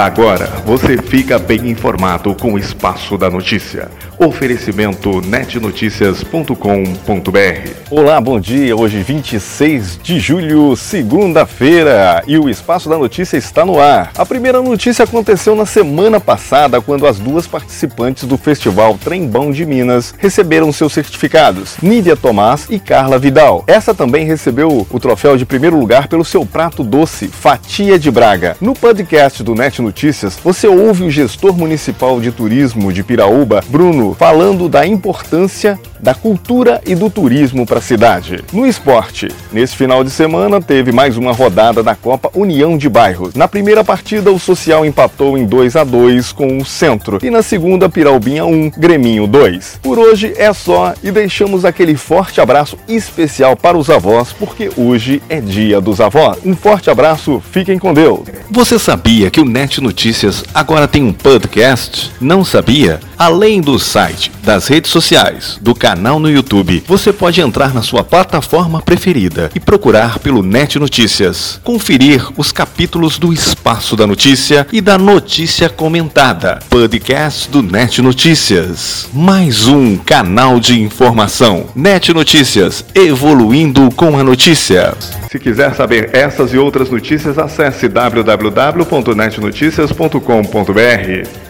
Agora você fica bem informado com o Espaço da Notícia. Oferecimento netnoticias.com.br. Olá, bom dia. Hoje 26 de julho, segunda-feira, e o Espaço da Notícia está no ar. A primeira notícia aconteceu na semana passada, quando as duas participantes do Festival Trembão de Minas receberam seus certificados, Nídia Tomás e Carla Vidal. Essa também recebeu o troféu de primeiro lugar pelo seu prato doce, Fatia de Braga. No podcast do Net Notícias, você ouve o gestor municipal de turismo de Piraúba, Bruno, falando da importância da cultura e do turismo para a cidade. No esporte, nesse final de semana teve mais uma rodada da Copa União de Bairros. Na primeira partida, o Social empatou em 2 a 2 com o Centro e na segunda, Piraubinha 1, Greminho 2. Por hoje é só e deixamos aquele forte abraço especial para os avós, porque hoje é dia dos avós. Um forte abraço, fiquem com Deus. Você sabia que o Net Notícias agora tem um podcast? Não sabia? Além do site, das redes sociais, do canal no YouTube, você pode entrar na sua plataforma preferida e procurar pelo Net Notícias. Conferir os capítulos do Espaço da Notícia e da Notícia Comentada. Podcast do Net Notícias. Mais um canal de informação. Net Notícias, evoluindo com a notícia. Se quiser saber essas e outras notícias, acesse www.netnoticias.com.br.